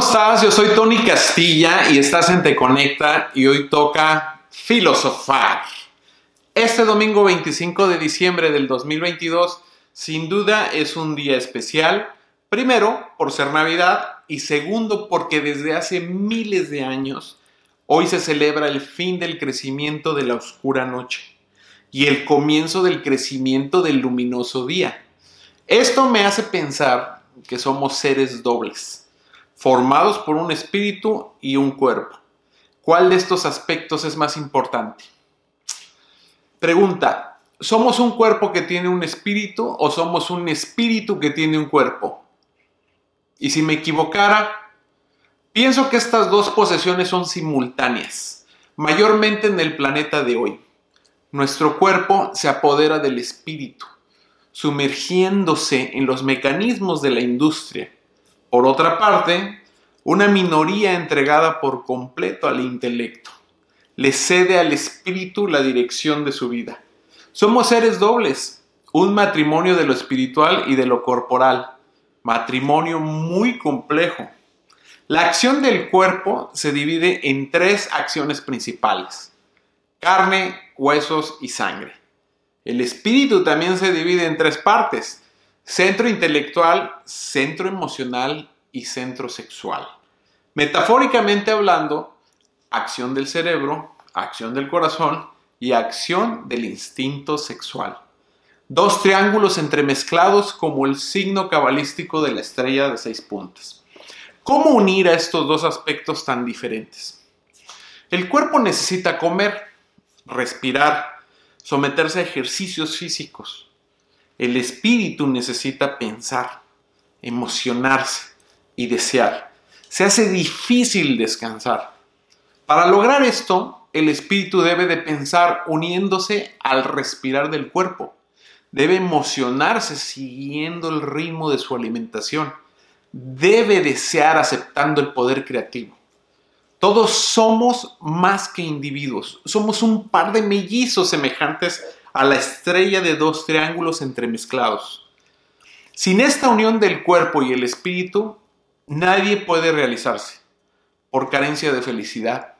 estás? Yo soy Tony Castilla y estás en Te Conecta y hoy toca filosofar. Este domingo 25 de diciembre del 2022 sin duda es un día especial. Primero, por ser Navidad y segundo, porque desde hace miles de años hoy se celebra el fin del crecimiento de la oscura noche y el comienzo del crecimiento del luminoso día. Esto me hace pensar que somos seres dobles formados por un espíritu y un cuerpo. ¿Cuál de estos aspectos es más importante? Pregunta, ¿somos un cuerpo que tiene un espíritu o somos un espíritu que tiene un cuerpo? Y si me equivocara, pienso que estas dos posesiones son simultáneas, mayormente en el planeta de hoy. Nuestro cuerpo se apodera del espíritu, sumergiéndose en los mecanismos de la industria por otra parte, una minoría entregada por completo al intelecto le cede al espíritu la dirección de su vida. Somos seres dobles, un matrimonio de lo espiritual y de lo corporal, matrimonio muy complejo. La acción del cuerpo se divide en tres acciones principales, carne, huesos y sangre. El espíritu también se divide en tres partes, Centro intelectual, centro emocional y centro sexual. Metafóricamente hablando, acción del cerebro, acción del corazón y acción del instinto sexual. Dos triángulos entremezclados como el signo cabalístico de la estrella de seis puntas. ¿Cómo unir a estos dos aspectos tan diferentes? El cuerpo necesita comer, respirar, someterse a ejercicios físicos, el espíritu necesita pensar, emocionarse y desear. Se hace difícil descansar. Para lograr esto, el espíritu debe de pensar uniéndose al respirar del cuerpo. Debe emocionarse siguiendo el ritmo de su alimentación. Debe desear aceptando el poder creativo. Todos somos más que individuos. Somos un par de mellizos semejantes a la estrella de dos triángulos entremezclados. Sin esta unión del cuerpo y el espíritu, nadie puede realizarse, por carencia de felicidad,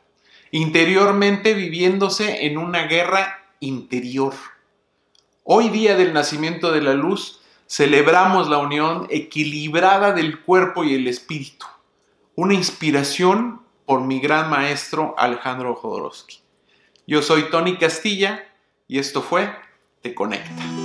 interiormente viviéndose en una guerra interior. Hoy día del nacimiento de la luz, celebramos la unión equilibrada del cuerpo y el espíritu, una inspiración por mi gran maestro Alejandro Jodorowsky. Yo soy Tony Castilla y esto fue Te Conecta.